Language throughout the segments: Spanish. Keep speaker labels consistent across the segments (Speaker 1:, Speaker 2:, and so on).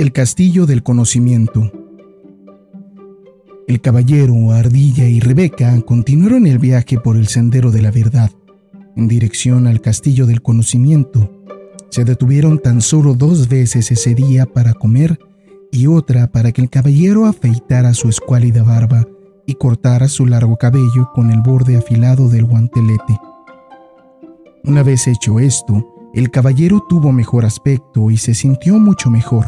Speaker 1: El castillo del conocimiento. El caballero, Ardilla y Rebeca continuaron el viaje por el sendero de la verdad, en dirección al castillo del conocimiento. Se detuvieron tan solo dos veces ese día para comer y otra para que el caballero afeitara su escuálida barba y cortara su largo cabello con el borde afilado del guantelete. Una vez hecho esto, el caballero tuvo mejor aspecto y se sintió mucho mejor,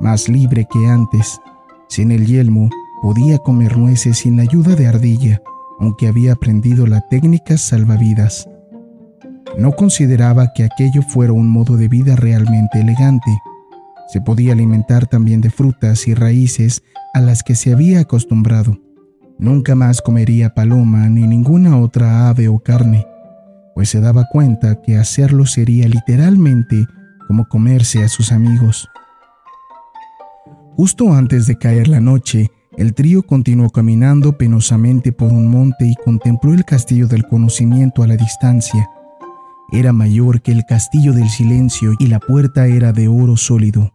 Speaker 1: más libre que antes. Sin el yelmo, podía comer nueces sin ayuda de ardilla, aunque había aprendido la técnica salvavidas. No consideraba que aquello fuera un modo de vida realmente elegante. Se podía alimentar también de frutas y raíces a las que se había acostumbrado. Nunca más comería paloma ni ninguna otra ave o carne pues se daba cuenta que hacerlo sería literalmente como comerse a sus amigos. Justo antes de caer la noche, el trío continuó caminando penosamente por un monte y contempló el castillo del conocimiento a la distancia. Era mayor que el castillo del silencio y la puerta era de oro sólido.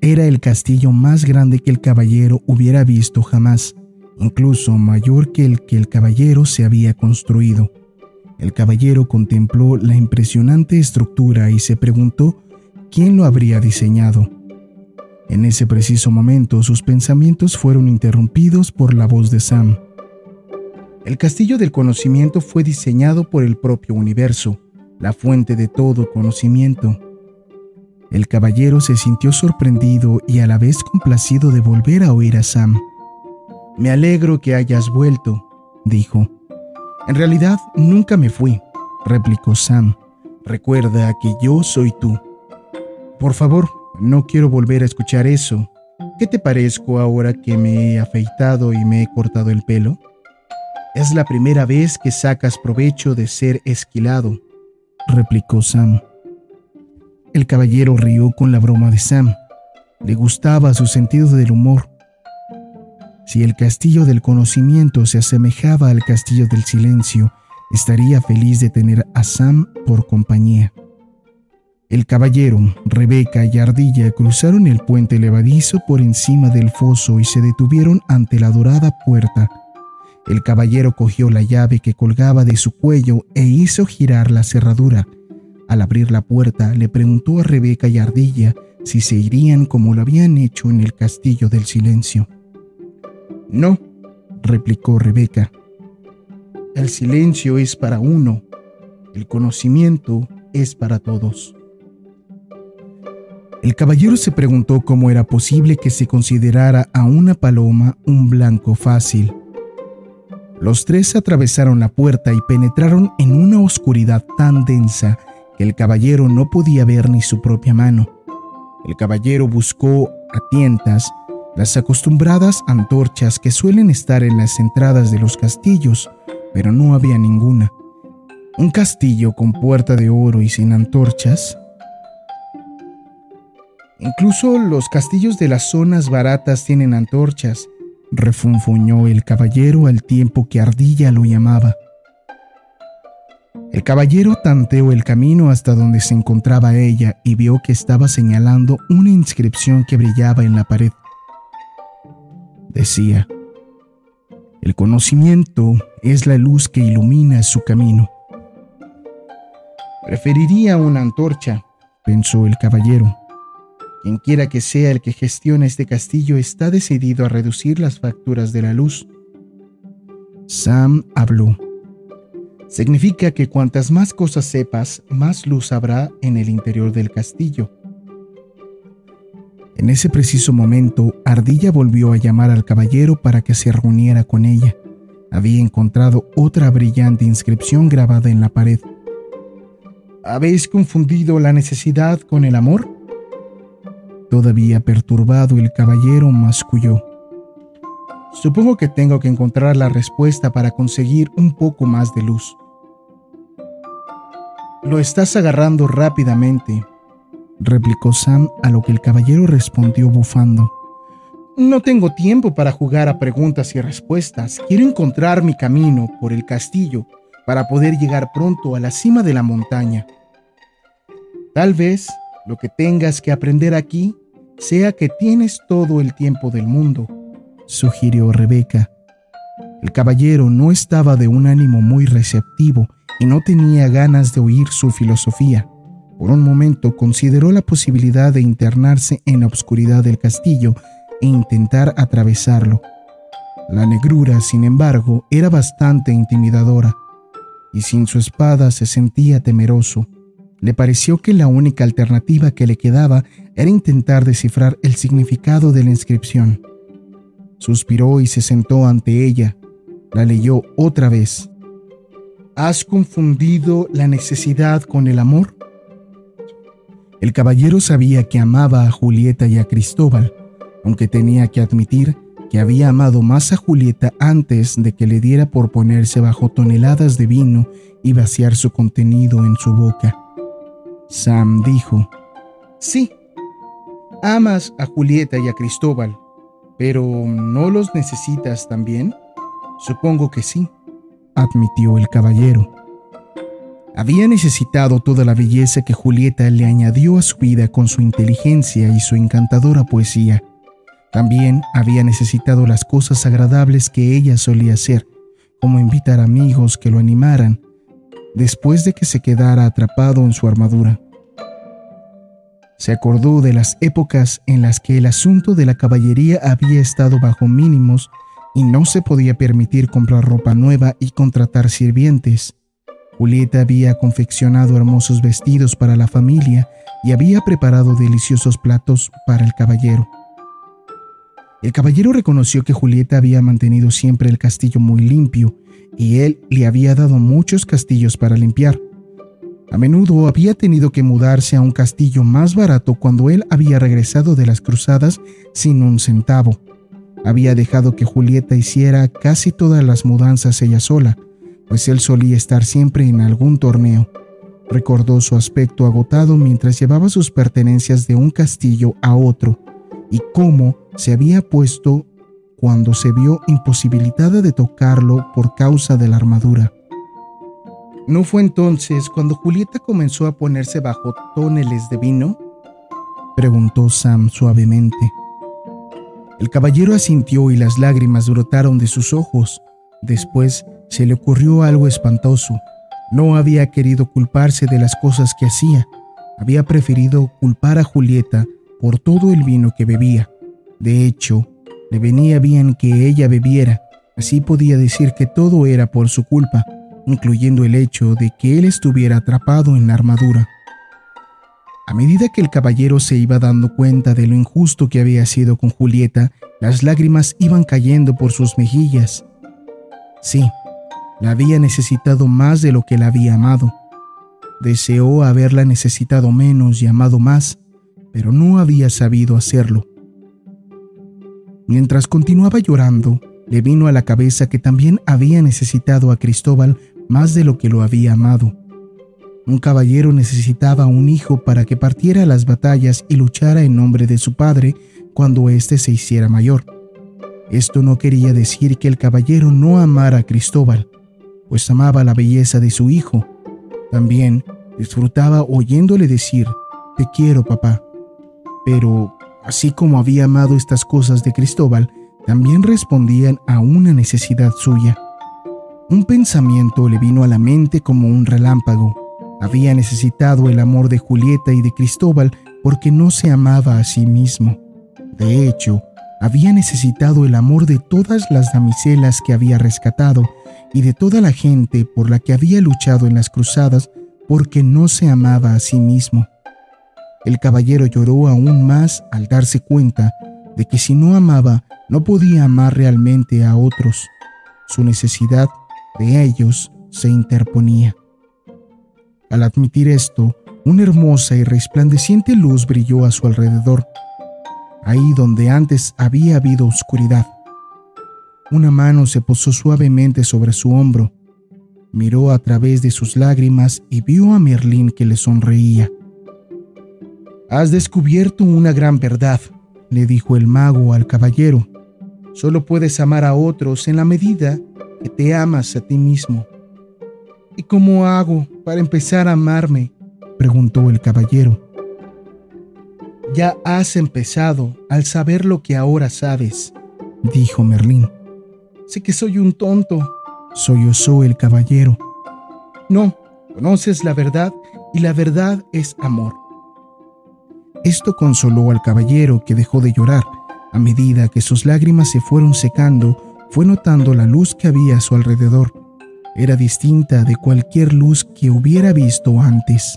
Speaker 1: Era el castillo más grande que el caballero hubiera visto jamás, incluso mayor que el que el caballero se había construido. El caballero contempló la impresionante estructura y se preguntó quién lo habría diseñado. En ese preciso momento sus pensamientos fueron interrumpidos por la voz de Sam. El castillo del conocimiento fue diseñado por el propio universo, la fuente de todo conocimiento. El caballero se sintió sorprendido y a la vez complacido de volver a oír a Sam. Me alegro que hayas vuelto, dijo. En realidad, nunca me fui, replicó Sam. Recuerda que yo soy tú. Por favor, no quiero volver a escuchar eso. ¿Qué te parezco ahora que me he afeitado y me he cortado el pelo? Es la primera vez que sacas provecho de ser esquilado, replicó Sam. El caballero rió con la broma de Sam. Le gustaba su sentido del humor si el castillo del conocimiento se asemejaba al castillo del silencio, estaría feliz de tener a Sam por compañía. El caballero, Rebeca y Ardilla cruzaron el puente levadizo por encima del foso y se detuvieron ante la dorada puerta. El caballero cogió la llave que colgaba de su cuello e hizo girar la cerradura. Al abrir la puerta, le preguntó a Rebeca y Ardilla si se irían como lo habían hecho en el castillo del silencio. No, replicó Rebeca. El silencio es para uno, el conocimiento es para todos. El caballero se preguntó cómo era posible que se considerara a una paloma un blanco fácil. Los tres atravesaron la puerta y penetraron en una oscuridad tan densa que el caballero no podía ver ni su propia mano. El caballero buscó a tientas las acostumbradas antorchas que suelen estar en las entradas de los castillos, pero no había ninguna. Un castillo con puerta de oro y sin antorchas. Incluso los castillos de las zonas baratas tienen antorchas, refunfuñó el caballero al tiempo que Ardilla lo llamaba. El caballero tanteó el camino hasta donde se encontraba ella y vio que estaba señalando una inscripción que brillaba en la pared decía, el conocimiento es la luz que ilumina su camino. Preferiría una antorcha, pensó el caballero. Quienquiera que sea el que gestione este castillo está decidido a reducir las facturas de la luz. Sam habló. Significa que cuantas más cosas sepas, más luz habrá en el interior del castillo. En ese preciso momento, Ardilla volvió a llamar al caballero para que se reuniera con ella. Había encontrado otra brillante inscripción grabada en la pared. ¿Habéis confundido la necesidad con el amor? Todavía perturbado, el caballero masculló. Supongo que tengo que encontrar la respuesta para conseguir un poco más de luz. Lo estás agarrando rápidamente, replicó Sam a lo que el caballero respondió bufando. No tengo tiempo para jugar a preguntas y respuestas. Quiero encontrar mi camino por el castillo para poder llegar pronto a la cima de la montaña. Tal vez lo que tengas que aprender aquí sea que tienes todo el tiempo del mundo, sugirió Rebeca. El caballero no estaba de un ánimo muy receptivo y no tenía ganas de oír su filosofía. Por un momento consideró la posibilidad de internarse en la oscuridad del castillo e intentar atravesarlo. La negrura, sin embargo, era bastante intimidadora, y sin su espada se sentía temeroso. Le pareció que la única alternativa que le quedaba era intentar descifrar el significado de la inscripción. Suspiró y se sentó ante ella. La leyó otra vez. ¿Has confundido la necesidad con el amor? El caballero sabía que amaba a Julieta y a Cristóbal, aunque tenía que admitir que había amado más a Julieta antes de que le diera por ponerse bajo toneladas de vino y vaciar su contenido en su boca. Sam dijo, Sí, amas a Julieta y a Cristóbal, pero ¿no los necesitas también? Supongo que sí admitió el caballero. Había necesitado toda la belleza que Julieta le añadió a su vida con su inteligencia y su encantadora poesía. También había necesitado las cosas agradables que ella solía hacer, como invitar amigos que lo animaran, después de que se quedara atrapado en su armadura. Se acordó de las épocas en las que el asunto de la caballería había estado bajo mínimos y no se podía permitir comprar ropa nueva y contratar sirvientes. Julieta había confeccionado hermosos vestidos para la familia y había preparado deliciosos platos para el caballero. El caballero reconoció que Julieta había mantenido siempre el castillo muy limpio y él le había dado muchos castillos para limpiar. A menudo había tenido que mudarse a un castillo más barato cuando él había regresado de las cruzadas sin un centavo. Había dejado que Julieta hiciera casi todas las mudanzas ella sola, pues él solía estar siempre en algún torneo. Recordó su aspecto agotado mientras llevaba sus pertenencias de un castillo a otro y cómo se había puesto cuando se vio imposibilitada de tocarlo por causa de la armadura. ¿No fue entonces cuando Julieta comenzó a ponerse bajo tóneles de vino? preguntó Sam suavemente. El caballero asintió y las lágrimas brotaron de sus ojos. Después se le ocurrió algo espantoso. No había querido culparse de las cosas que hacía. Había preferido culpar a Julieta por todo el vino que bebía. De hecho, le venía bien que ella bebiera. Así podía decir que todo era por su culpa, incluyendo el hecho de que él estuviera atrapado en la armadura. A medida que el caballero se iba dando cuenta de lo injusto que había sido con Julieta, las lágrimas iban cayendo por sus mejillas. Sí, la había necesitado más de lo que la había amado. Deseó haberla necesitado menos y amado más, pero no había sabido hacerlo. Mientras continuaba llorando, le vino a la cabeza que también había necesitado a Cristóbal más de lo que lo había amado. Un caballero necesitaba un hijo para que partiera las batallas y luchara en nombre de su padre cuando éste se hiciera mayor. Esto no quería decir que el caballero no amara a Cristóbal, pues amaba la belleza de su hijo. También disfrutaba oyéndole decir, te quiero papá. Pero, así como había amado estas cosas de Cristóbal, también respondían a una necesidad suya. Un pensamiento le vino a la mente como un relámpago había necesitado el amor de Julieta y de Cristóbal porque no se amaba a sí mismo. De hecho, había necesitado el amor de todas las damiselas que había rescatado y de toda la gente por la que había luchado en las cruzadas porque no se amaba a sí mismo. El caballero lloró aún más al darse cuenta de que si no amaba, no podía amar realmente a otros. Su necesidad de ellos se interponía. Al admitir esto, una hermosa y resplandeciente luz brilló a su alrededor, ahí donde antes había habido oscuridad. Una mano se posó suavemente sobre su hombro, miró a través de sus lágrimas y vio a Merlín que le sonreía. Has descubierto una gran verdad, le dijo el mago al caballero. Solo puedes amar a otros en la medida que te amas a ti mismo. ¿Y cómo hago para empezar a amarme? preguntó el caballero. Ya has empezado al saber lo que ahora sabes, dijo Merlín. Sé que soy un tonto, sollozó el caballero. No, conoces la verdad y la verdad es amor. Esto consoló al caballero que dejó de llorar. A medida que sus lágrimas se fueron secando, fue notando la luz que había a su alrededor. Era distinta de cualquier luz que hubiera visto antes.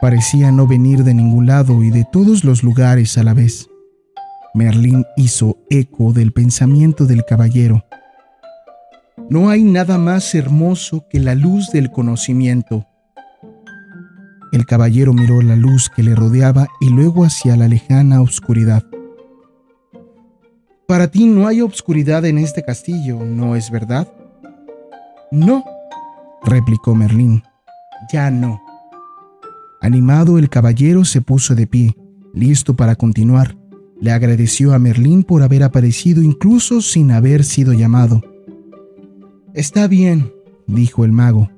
Speaker 1: Parecía no venir de ningún lado y de todos los lugares a la vez. Merlín hizo eco del pensamiento del caballero. No hay nada más hermoso que la luz del conocimiento. El caballero miró la luz que le rodeaba y luego hacia la lejana oscuridad. Para ti no hay obscuridad en este castillo, ¿no es verdad? No, replicó Merlín. Ya no. Animado el caballero se puso de pie, listo para continuar. Le agradeció a Merlín por haber aparecido incluso sin haber sido llamado. Está bien, dijo el mago.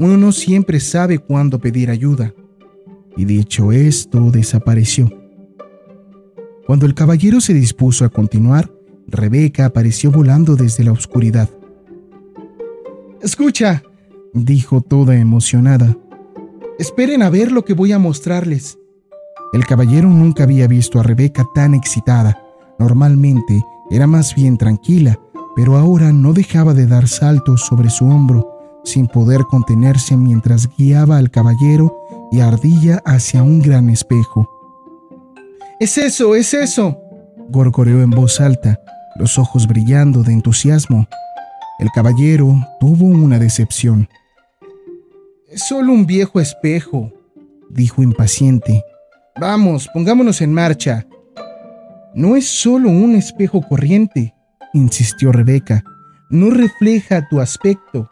Speaker 1: Uno no siempre sabe cuándo pedir ayuda. Y dicho esto, desapareció. Cuando el caballero se dispuso a continuar, Rebeca apareció volando desde la oscuridad. Escucha, dijo toda emocionada. Esperen a ver lo que voy a mostrarles. El caballero nunca había visto a Rebeca tan excitada. Normalmente era más bien tranquila pero ahora no dejaba de dar saltos sobre su hombro, sin poder contenerse mientras guiaba al caballero y Ardilla hacia un gran espejo. ¡Es eso, es eso! gorgoreó en voz alta, los ojos brillando de entusiasmo. El caballero tuvo una decepción. Es solo un viejo espejo, dijo impaciente. Vamos, pongámonos en marcha. No es solo un espejo corriente, insistió Rebeca, no refleja tu aspecto,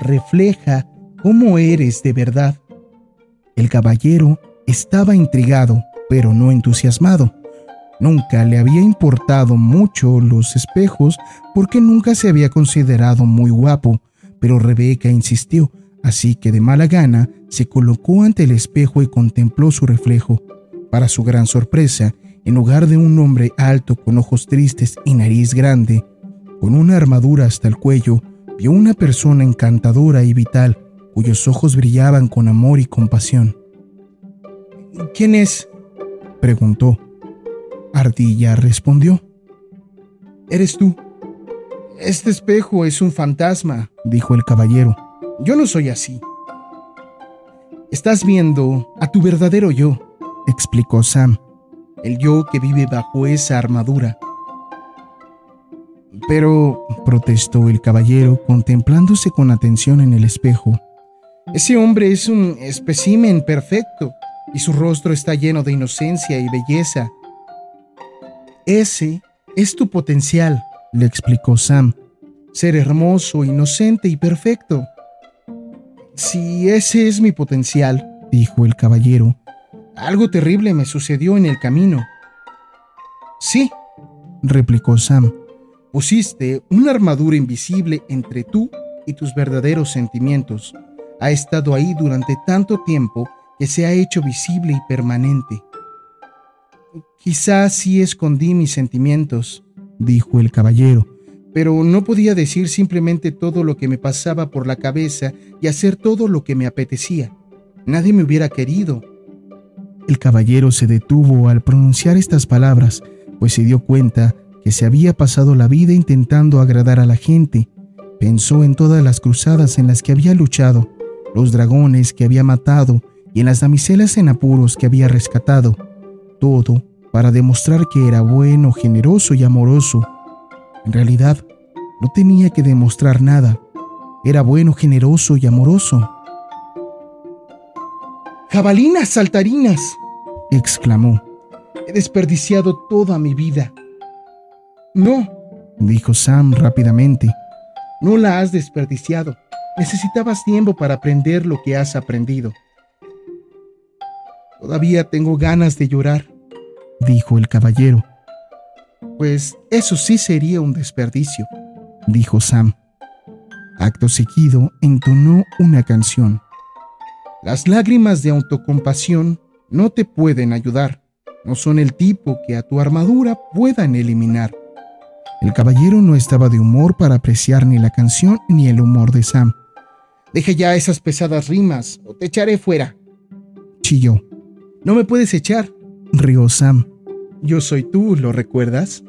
Speaker 1: refleja cómo eres de verdad. El caballero estaba intrigado, pero no entusiasmado. Nunca le había importado mucho los espejos porque nunca se había considerado muy guapo, pero Rebeca insistió, así que de mala gana se colocó ante el espejo y contempló su reflejo. Para su gran sorpresa, en lugar de un hombre alto con ojos tristes y nariz grande, con una armadura hasta el cuello, vio una persona encantadora y vital, cuyos ojos brillaban con amor y compasión. ¿Quién es? preguntó. Ardilla respondió. Eres tú. Este espejo es un fantasma, dijo el caballero. Yo no soy así. Estás viendo a tu verdadero yo, explicó Sam el yo que vive bajo esa armadura. Pero, protestó el caballero, contemplándose con atención en el espejo, ese hombre es un espécimen perfecto y su rostro está lleno de inocencia y belleza. Ese es tu potencial, le explicó Sam, ser hermoso, inocente y perfecto. Si ese es mi potencial, dijo el caballero, algo terrible me sucedió en el camino. Sí, replicó Sam. Pusiste una armadura invisible entre tú y tus verdaderos sentimientos. Ha estado ahí durante tanto tiempo que se ha hecho visible y permanente. Quizás sí escondí mis sentimientos, dijo el caballero, pero no podía decir simplemente todo lo que me pasaba por la cabeza y hacer todo lo que me apetecía. Nadie me hubiera querido, el caballero se detuvo al pronunciar estas palabras, pues se dio cuenta que se había pasado la vida intentando agradar a la gente. Pensó en todas las cruzadas en las que había luchado, los dragones que había matado y en las damiselas en apuros que había rescatado. Todo para demostrar que era bueno, generoso y amoroso. En realidad, no tenía que demostrar nada. Era bueno, generoso y amoroso. Jabalinas saltarinas, exclamó. He desperdiciado toda mi vida. No, dijo Sam rápidamente. No la has desperdiciado. Necesitabas tiempo para aprender lo que has aprendido. Todavía tengo ganas de llorar, dijo el caballero. Pues eso sí sería un desperdicio, dijo Sam. Acto seguido entonó una canción. Las lágrimas de autocompasión no te pueden ayudar. No son el tipo que a tu armadura puedan eliminar. El caballero no estaba de humor para apreciar ni la canción ni el humor de Sam. Deje ya esas pesadas rimas o te echaré fuera. Chilló. No me puedes echar, rió Sam. Yo soy tú, ¿lo recuerdas?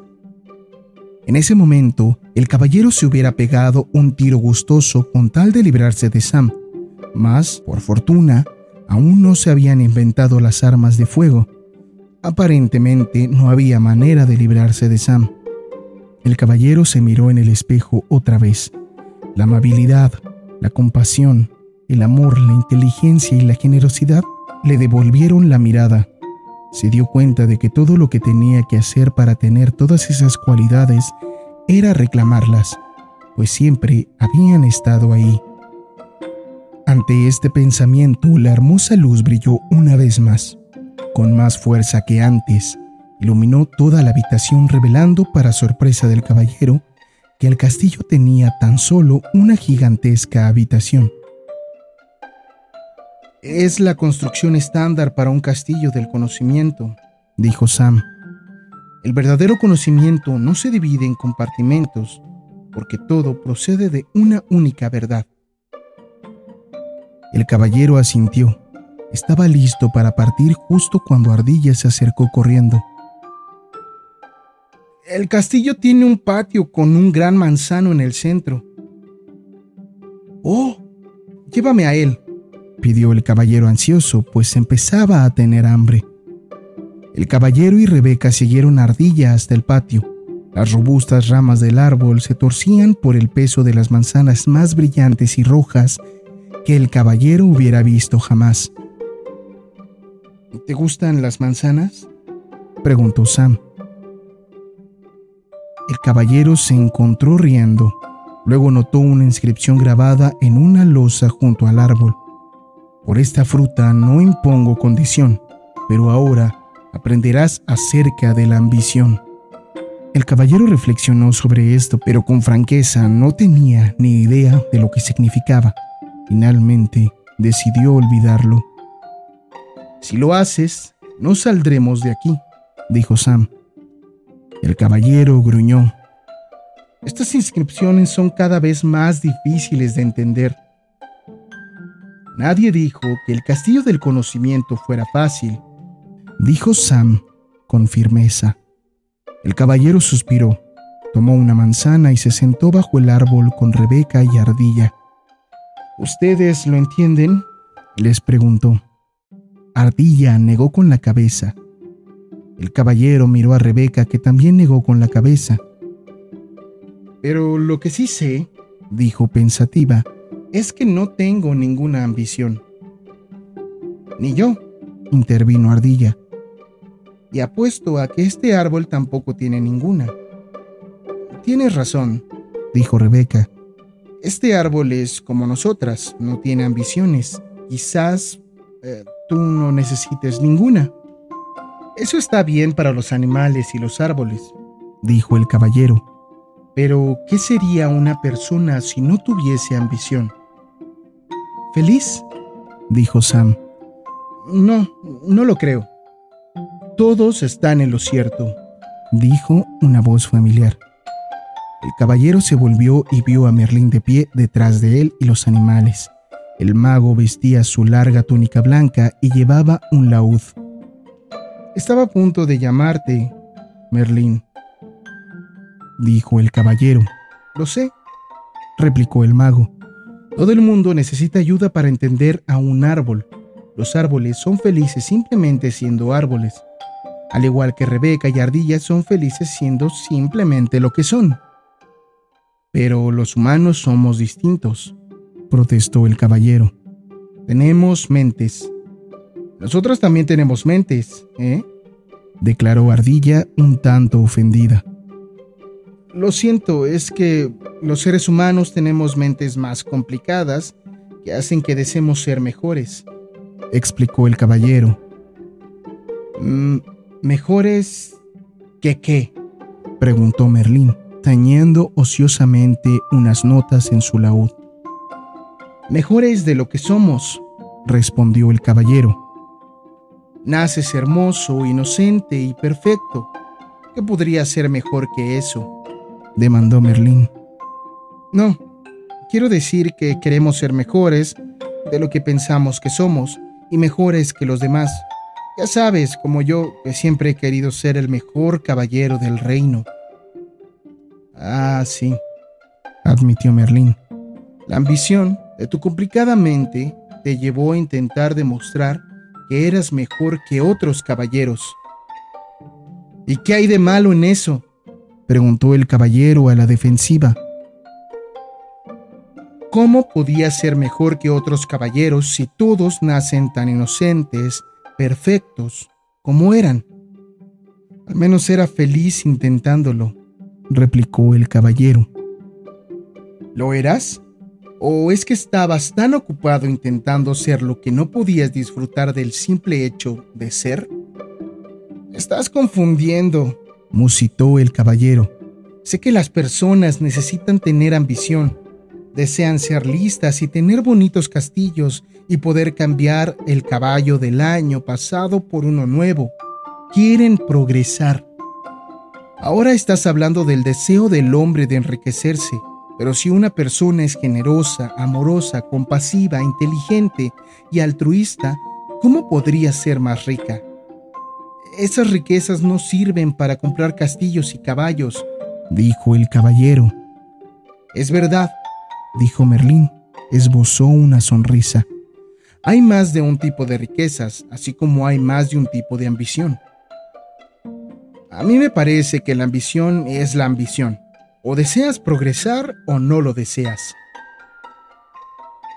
Speaker 1: En ese momento, el caballero se hubiera pegado un tiro gustoso con tal de librarse de Sam. Mas, por fortuna, aún no se habían inventado las armas de fuego. Aparentemente no había manera de librarse de Sam. El caballero se miró en el espejo otra vez. La amabilidad, la compasión, el amor, la inteligencia y la generosidad le devolvieron la mirada. Se dio cuenta de que todo lo que tenía que hacer para tener todas esas cualidades era reclamarlas, pues siempre habían estado ahí. Ante este pensamiento, la hermosa luz brilló una vez más, con más fuerza que antes, iluminó toda la habitación revelando, para sorpresa del caballero, que el castillo tenía tan solo una gigantesca habitación. Es la construcción estándar para un castillo del conocimiento, dijo Sam. El verdadero conocimiento no se divide en compartimentos, porque todo procede de una única verdad. El caballero asintió. Estaba listo para partir justo cuando Ardilla se acercó corriendo. El castillo tiene un patio con un gran manzano en el centro. Oh, llévame a él, pidió el caballero ansioso, pues empezaba a tener hambre. El caballero y Rebeca siguieron Ardilla hasta el patio. Las robustas ramas del árbol se torcían por el peso de las manzanas más brillantes y rojas que el caballero hubiera visto jamás. ¿Te gustan las manzanas? preguntó Sam. El caballero se encontró riendo. Luego notó una inscripción grabada en una losa junto al árbol. Por esta fruta no impongo condición, pero ahora aprenderás acerca de la ambición. El caballero reflexionó sobre esto, pero con franqueza no tenía ni idea de lo que significaba. Finalmente decidió olvidarlo. Si lo haces, no saldremos de aquí, dijo Sam. El caballero gruñó. Estas inscripciones son cada vez más difíciles de entender. Nadie dijo que el castillo del conocimiento fuera fácil, dijo Sam con firmeza. El caballero suspiró, tomó una manzana y se sentó bajo el árbol con Rebeca y Ardilla. ¿Ustedes lo entienden? les preguntó. Ardilla negó con la cabeza. El caballero miró a Rebeca, que también negó con la cabeza. Pero lo que sí sé, dijo pensativa, es que no tengo ninguna ambición. Ni yo, intervino Ardilla. Y apuesto a que este árbol tampoco tiene ninguna. Tienes razón, dijo Rebeca. Este árbol es como nosotras, no tiene ambiciones. Quizás eh, tú no necesites ninguna. Eso está bien para los animales y los árboles, dijo el caballero. Pero, ¿qué sería una persona si no tuviese ambición? ¿Feliz? dijo Sam. No, no lo creo. Todos están en lo cierto, dijo una voz familiar. El caballero se volvió y vio a Merlín de pie detrás de él y los animales. El mago vestía su larga túnica blanca y llevaba un laúd. Estaba a punto de llamarte, Merlín, dijo el caballero. Lo sé, replicó el mago. Todo el mundo necesita ayuda para entender a un árbol. Los árboles son felices simplemente siendo árboles, al igual que Rebeca y Ardilla son felices siendo simplemente lo que son. Pero los humanos somos distintos, protestó el caballero. Tenemos mentes, nosotros también tenemos mentes, ¿eh? declaró Ardilla un tanto ofendida. Lo siento, es que los seres humanos tenemos mentes más complicadas que hacen que deseemos ser mejores, explicó el caballero. Mm, ¿Mejores que qué? preguntó Merlín, tañendo ociosamente unas notas en su laúd. Mejores de lo que somos, respondió el caballero. Naces hermoso, inocente y perfecto. ¿Qué podría ser mejor que eso? demandó Merlín. No, quiero decir que queremos ser mejores de lo que pensamos que somos y mejores que los demás. Ya sabes, como yo, que siempre he querido ser el mejor caballero del reino. Ah, sí, admitió Merlín. La ambición de tu complicada mente te llevó a intentar demostrar que eras mejor que otros caballeros. ¿Y qué hay de malo en eso? preguntó el caballero a la defensiva. ¿Cómo podía ser mejor que otros caballeros si todos nacen tan inocentes, perfectos, como eran? Al menos era feliz intentándolo, replicó el caballero. ¿Lo eras? ¿O es que estabas tan ocupado intentando ser lo que no podías disfrutar del simple hecho de ser? Estás confundiendo, musitó el caballero. Sé que las personas necesitan tener ambición, desean ser listas y tener bonitos castillos y poder cambiar el caballo del año pasado por uno nuevo. Quieren progresar. Ahora estás hablando del deseo del hombre de enriquecerse, pero si una persona es generosa, amorosa, compasiva, inteligente y altruista, ¿cómo podría ser más rica? Esas riquezas no sirven para comprar castillos y caballos, dijo el caballero. Es verdad, dijo Merlín. Esbozó una sonrisa. Hay más de un tipo de riquezas, así como hay más de un tipo de ambición. A mí me parece que la ambición es la ambición. O deseas progresar o no lo deseas.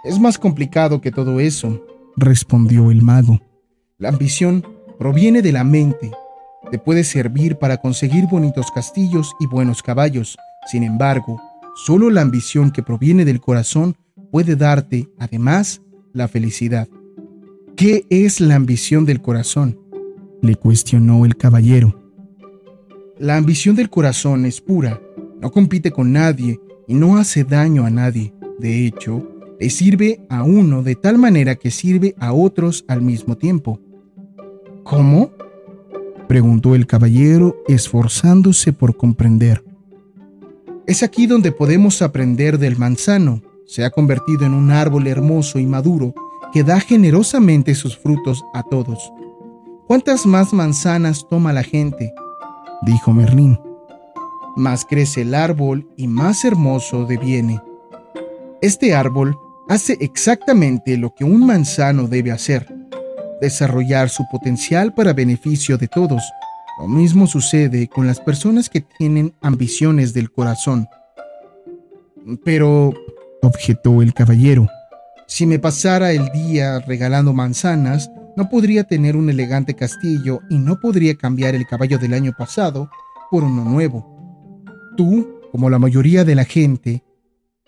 Speaker 1: Es más complicado que todo eso, respondió el mago. La ambición proviene de la mente. Te puede servir para conseguir bonitos castillos y buenos caballos. Sin embargo, solo la ambición que proviene del corazón puede darte, además, la felicidad. ¿Qué es la ambición del corazón? le cuestionó el caballero. La ambición del corazón es pura, no compite con nadie y no hace daño a nadie. De hecho, le sirve a uno de tal manera que sirve a otros al mismo tiempo. ¿Cómo? preguntó el caballero, esforzándose por comprender. Es aquí donde podemos aprender del manzano. Se ha convertido en un árbol hermoso y maduro que da generosamente sus frutos a todos. ¿Cuántas más manzanas toma la gente? dijo Merlín más crece el árbol y más hermoso deviene. Este árbol hace exactamente lo que un manzano debe hacer, desarrollar su potencial para beneficio de todos. Lo mismo sucede con las personas que tienen ambiciones del corazón. Pero, objetó el caballero, si me pasara el día regalando manzanas, no podría tener un elegante castillo y no podría cambiar el caballo del año pasado por uno nuevo. Tú, como la mayoría de la gente,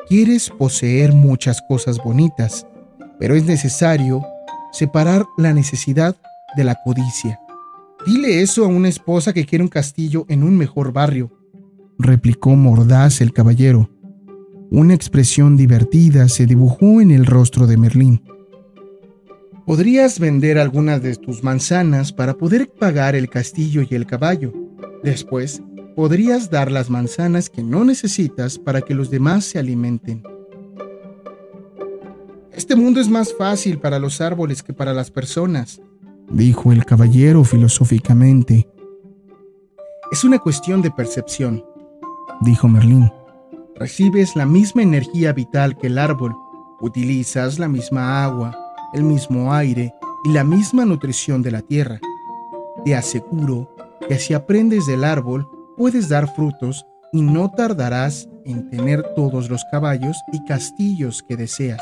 Speaker 1: quieres poseer muchas cosas bonitas, pero es necesario separar la necesidad de la codicia. Dile eso a una esposa que quiere un castillo en un mejor barrio, replicó mordaz el caballero. Una expresión divertida se dibujó en el rostro de Merlín. Podrías vender algunas de tus manzanas para poder pagar el castillo y el caballo. Después, podrías dar las manzanas que no necesitas para que los demás se alimenten. Este mundo es más fácil para los árboles que para las personas, dijo el caballero filosóficamente. Es una cuestión de percepción, dijo Merlín. Recibes la misma energía vital que el árbol, utilizas la misma agua, el mismo aire y la misma nutrición de la tierra. Te aseguro que si aprendes del árbol, puedes dar frutos y no tardarás en tener todos los caballos y castillos que deseas.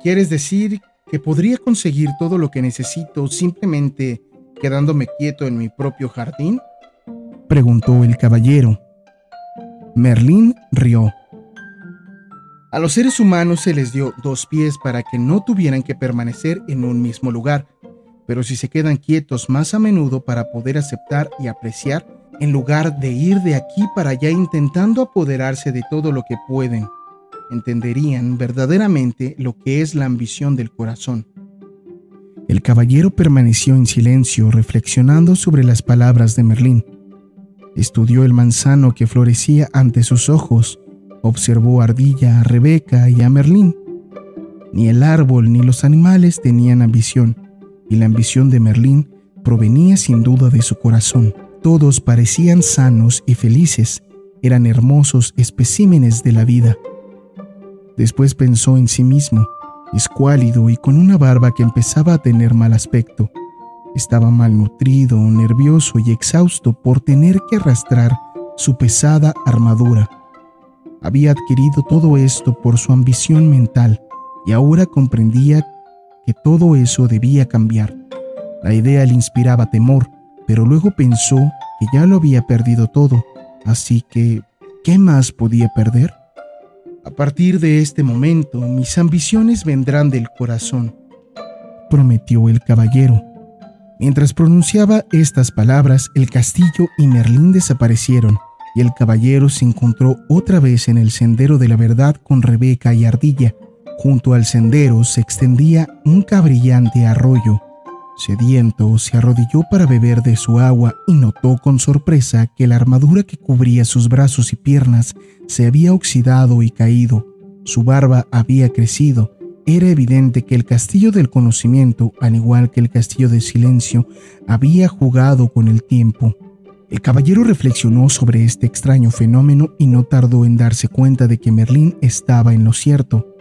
Speaker 1: ¿Quieres decir que podría conseguir todo lo que necesito simplemente quedándome quieto en mi propio jardín? preguntó el caballero. Merlín rió. A los seres humanos se les dio dos pies para que no tuvieran que permanecer en un mismo lugar pero si se quedan quietos más a menudo para poder aceptar y apreciar, en lugar de ir de aquí para allá intentando apoderarse de todo lo que pueden, entenderían verdaderamente lo que es la ambición del corazón. El caballero permaneció en silencio reflexionando sobre las palabras de Merlín. Estudió el manzano que florecía ante sus ojos, observó a Ardilla, a Rebeca y a Merlín. Ni el árbol ni los animales tenían ambición, y la ambición de Merlín provenía sin duda de su corazón. Todos parecían sanos y felices, eran hermosos especímenes de la vida. Después pensó en sí mismo, escuálido y con una barba que empezaba a tener mal aspecto. Estaba malnutrido, nervioso y exhausto por tener que arrastrar su pesada armadura. Había adquirido todo esto por su ambición mental y ahora comprendía que todo eso debía cambiar. La idea le inspiraba temor, pero luego pensó que ya lo había perdido todo, así que, ¿qué más podía perder? A partir de este momento, mis ambiciones vendrán del corazón, prometió el caballero. Mientras pronunciaba estas palabras, el castillo y Merlín desaparecieron, y el caballero se encontró otra vez en el sendero de la verdad con Rebeca y Ardilla. Junto al sendero se extendía un cabrillante arroyo. Sediento, se arrodilló para beber de su agua y notó con sorpresa que la armadura que cubría sus brazos y piernas se había oxidado y caído. Su barba había crecido. Era evidente que el castillo del conocimiento, al igual que el castillo del silencio, había jugado con el tiempo. El caballero reflexionó sobre este extraño fenómeno y no tardó en darse cuenta de que Merlín estaba en lo cierto.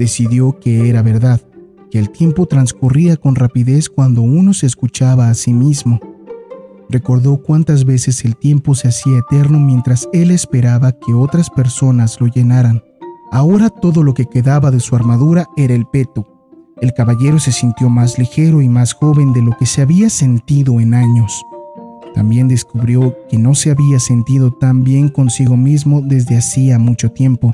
Speaker 1: Decidió que era verdad que el tiempo transcurría con rapidez cuando uno se escuchaba a sí mismo. Recordó cuántas veces el tiempo se hacía eterno mientras él esperaba que otras personas lo llenaran. Ahora todo lo que quedaba de su armadura era el peto. El caballero se sintió más ligero y más joven de lo que se había sentido en años. También descubrió que no se había sentido tan bien consigo mismo desde hacía mucho tiempo.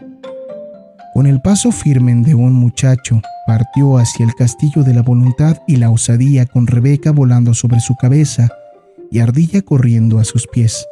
Speaker 1: Con el paso firme de un muchacho, partió hacia el castillo de la voluntad y la osadía con Rebeca volando sobre su cabeza y Ardilla corriendo a sus pies.